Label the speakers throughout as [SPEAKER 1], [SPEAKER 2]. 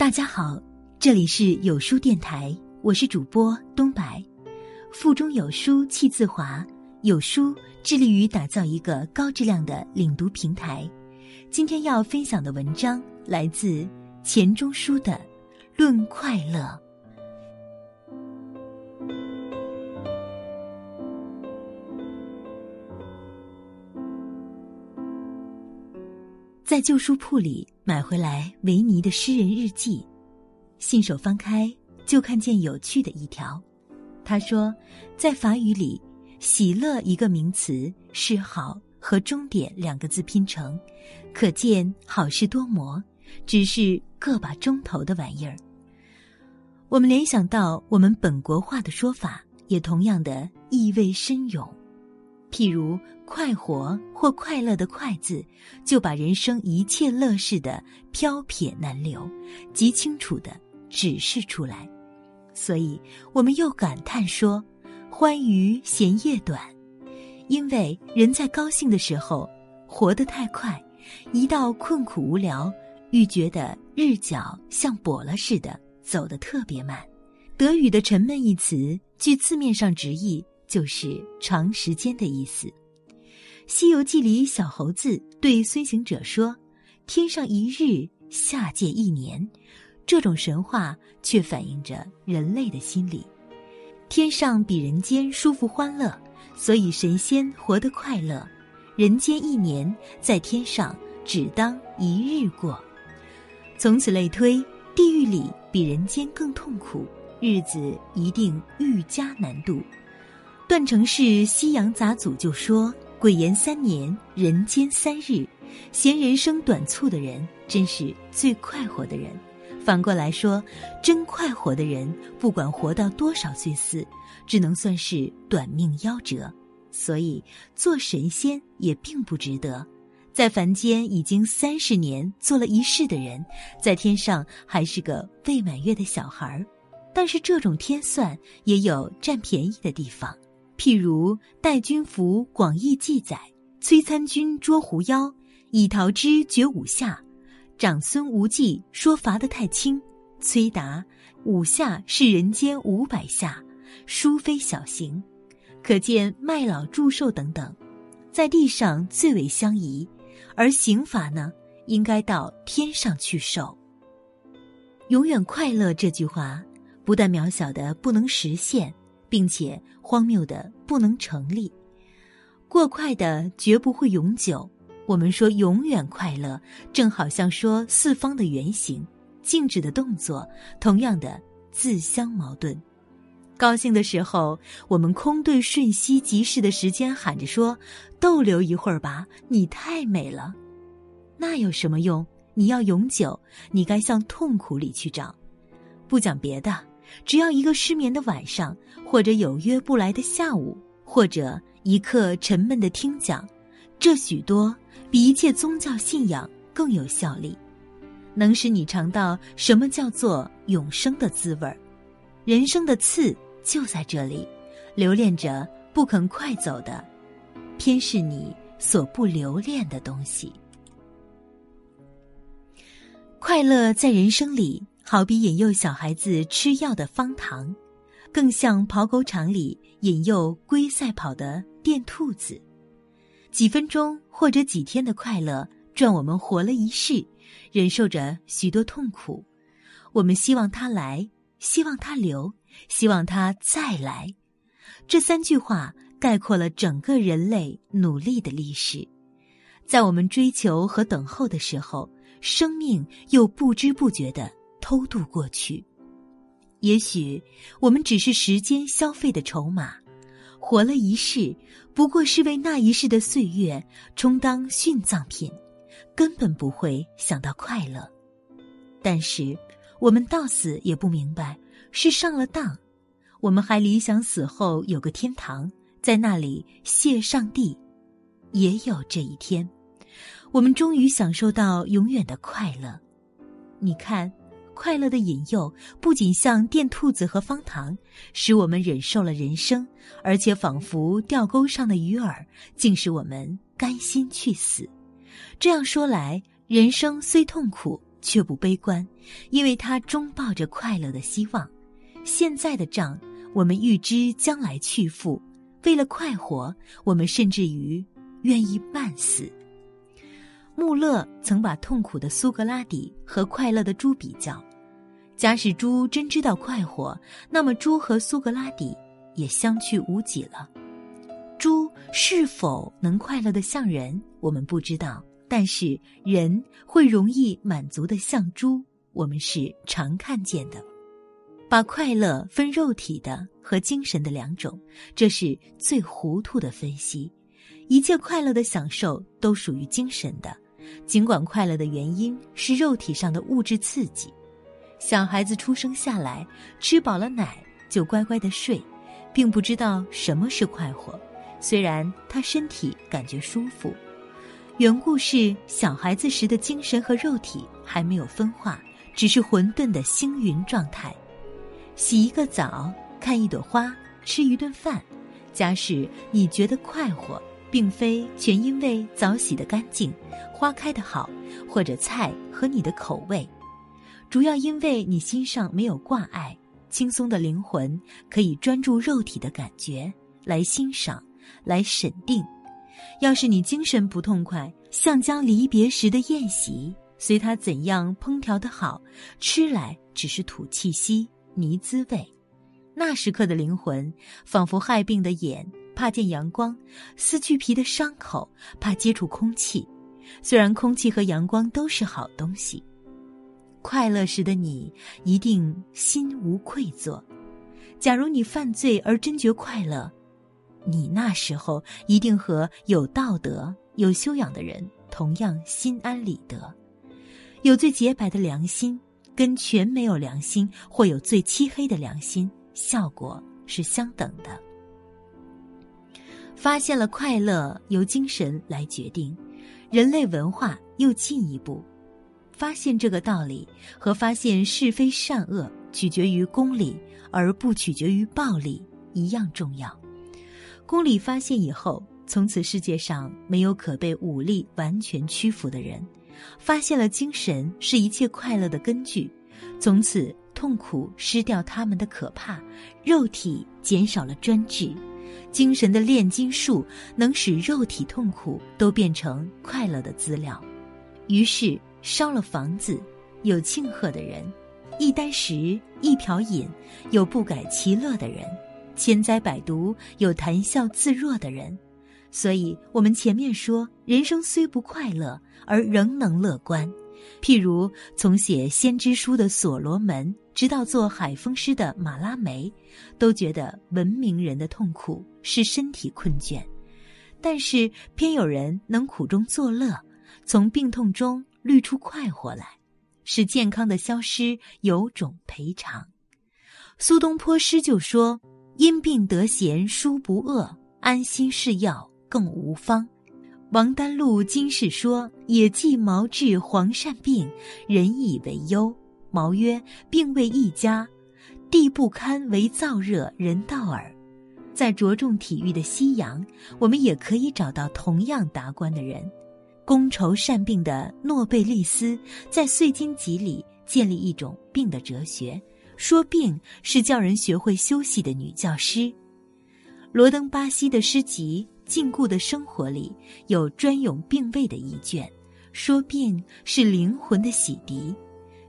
[SPEAKER 1] 大家好，这里是有书电台，我是主播东白。腹中有书气自华，有书致力于打造一个高质量的领读平台。今天要分享的文章来自钱钟书的《论快乐》。在旧书铺里买回来维尼的诗人日记，信手翻开就看见有趣的一条。他说，在法语里，“喜乐”一个名词是“好”和“终点”两个字拼成，可见好事多磨，只是个把钟头的玩意儿。我们联想到我们本国话的说法，也同样的意味深涌。譬如“快活”或“快乐”的“快”字，就把人生一切乐事的飘撇难留，极清楚的指示出来。所以，我们又感叹说：“欢愉嫌夜短。”因为人在高兴的时候活得太快，一到困苦无聊，愈觉得日脚像跛了似的，走得特别慢。德语的“沉闷”一词，据字面上直译。就是长时间的意思，《西游记》里小猴子对孙行者说：“天上一日，下界一年。”这种神话却反映着人类的心理。天上比人间舒服欢乐，所以神仙活得快乐；人间一年在天上只当一日过。从此类推，地狱里比人间更痛苦，日子一定愈加难度。段成式《西洋杂俎》就说：“鬼言三年，人间三日。嫌人生短促的人，真是最快活的人。反过来说，真快活的人，不管活到多少岁死，只能算是短命夭折。所以，做神仙也并不值得。在凡间已经三十年做了一世的人，在天上还是个未满月的小孩儿。但是，这种天算也有占便宜的地方。”譬如《戴君符广义记》载，崔参军捉狐妖，以桃枝绝五下，长孙无忌说罚得太轻，崔答五下是人间五百下，殊非小刑。可见卖老祝寿等等，在地上最为相宜，而刑罚呢，应该到天上去受。永远快乐这句话，不但渺小的不能实现。并且荒谬的不能成立，过快的绝不会永久。我们说永远快乐，正好像说四方的圆形、静止的动作，同样的自相矛盾。高兴的时候，我们空对瞬息即逝的时间喊着说：“逗留一会儿吧，你太美了。”那有什么用？你要永久，你该向痛苦里去找。不讲别的。只要一个失眠的晚上，或者有约不来的下午，或者一刻沉闷的听讲，这许多比一切宗教信仰更有效力，能使你尝到什么叫做永生的滋味儿。人生的刺就在这里，留恋着不肯快走的，偏是你所不留恋的东西。快乐在人生里。好比引诱小孩子吃药的方糖，更像跑狗场里引诱龟赛跑的电兔子。几分钟或者几天的快乐，赚我们活了一世，忍受着许多痛苦。我们希望他来，希望他留，希望他再来。这三句话概括了整个人类努力的历史。在我们追求和等候的时候，生命又不知不觉的。偷渡过去，也许我们只是时间消费的筹码，活了一世，不过是为那一世的岁月充当殉葬品，根本不会想到快乐。但是我们到死也不明白，是上了当。我们还理想死后有个天堂，在那里谢上帝，也有这一天，我们终于享受到永远的快乐。你看。快乐的引诱不仅像电兔子和方糖，使我们忍受了人生，而且仿佛钓钩上的鱼饵，竟使我们甘心去死。这样说来，人生虽痛苦，却不悲观，因为他终抱着快乐的希望。现在的账，我们预知将来去付。为了快活，我们甚至于愿意慢死。穆勒曾把痛苦的苏格拉底和快乐的猪比较。假使猪真知道快活，那么猪和苏格拉底也相去无几了。猪是否能快乐的像人，我们不知道；但是人会容易满足的像猪，我们是常看见的。把快乐分肉体的和精神的两种，这是最糊涂的分析。一切快乐的享受都属于精神的，尽管快乐的原因是肉体上的物质刺激。小孩子出生下来，吃饱了奶就乖乖的睡，并不知道什么是快活。虽然他身体感觉舒服，缘故是小孩子时的精神和肉体还没有分化，只是混沌的星云状态。洗一个澡，看一朵花，吃一顿饭。假使你觉得快活，并非全因为澡洗得干净，花开得好，或者菜合你的口味，主要因为你心上没有挂碍，轻松的灵魂可以专注肉体的感觉来欣赏，来审定。要是你精神不痛快，像将离别时的宴席，随他怎样烹调的好，吃来只是吐气息。泥滋味，那时刻的灵魂仿佛害病的眼，怕见阳光；撕去皮的伤口，怕接触空气。虽然空气和阳光都是好东西，快乐时的你一定心无愧作。假如你犯罪而真觉快乐，你那时候一定和有道德、有修养的人同样心安理得，有最洁白的良心。跟全没有良心或有最漆黑的良心，效果是相等的。发现了快乐由精神来决定，人类文化又进一步发现这个道理，和发现是非善恶取决于公理而不取决于暴力一样重要。公理发现以后，从此世界上没有可被武力完全屈服的人。发现了精神是一切快乐的根据，从此痛苦失掉他们的可怕，肉体减少了专制，精神的炼金术能使肉体痛苦都变成快乐的资料。于是烧了房子，有庆贺的人；一箪食，一瓢饮，有不改其乐的人；千灾百毒，有谈笑自若的人。所以，我们前面说，人生虽不快乐，而仍能乐观。譬如从写先知书的所罗门，直到做海风师的马拉梅，都觉得文明人的痛苦是身体困倦，但是偏有人能苦中作乐，从病痛中滤出快活来，使健康的消失有种赔偿。苏东坡诗就说：“因病得闲书不恶，安心是药。”更无方。王丹露今世说：“野记毛治黄鳝病，人以为忧。”毛曰：“病未一家，地不堪为燥热，人道耳。”在着重体育的西洋，我们也可以找到同样达观的人。觥筹善病的诺贝利斯在《碎金集》里建立一种病的哲学，说病是叫人学会休息的女教师。罗登巴西的诗集。禁锢的生活里有专有病位的一卷，说病是灵魂的洗涤，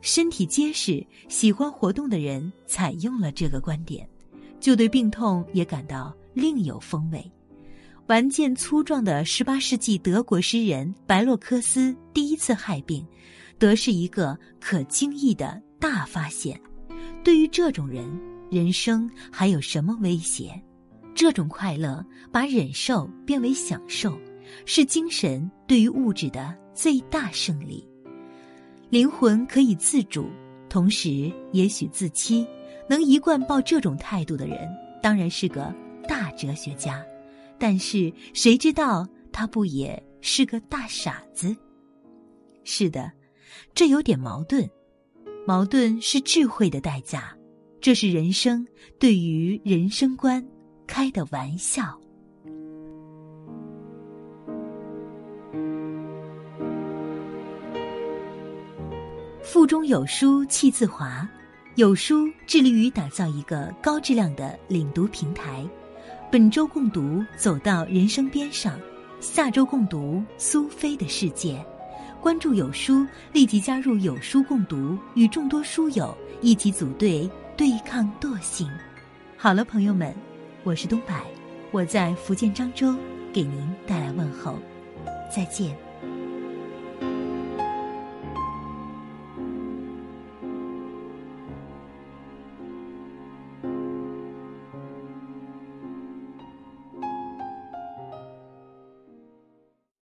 [SPEAKER 1] 身体结实、喜欢活动的人采用了这个观点，就对病痛也感到另有风味。顽健粗壮的十八世纪德国诗人白洛克斯第一次害病，得是一个可惊异的大发现。对于这种人，人生还有什么威胁？这种快乐把忍受变为享受，是精神对于物质的最大胜利。灵魂可以自主，同时也许自欺。能一贯抱这种态度的人，当然是个大哲学家。但是谁知道他不也是个大傻子？是的，这有点矛盾。矛盾是智慧的代价，这是人生对于人生观。开的玩笑。腹中有书气自华，有书致力于打造一个高质量的领读平台。本周共读走到人生边上，下周共读苏菲的世界。关注有书，立即加入有书共读，与众多书友一起组队对抗惰性。好了，朋友们，我是东柏，我在福建漳州给您带来问候，再见。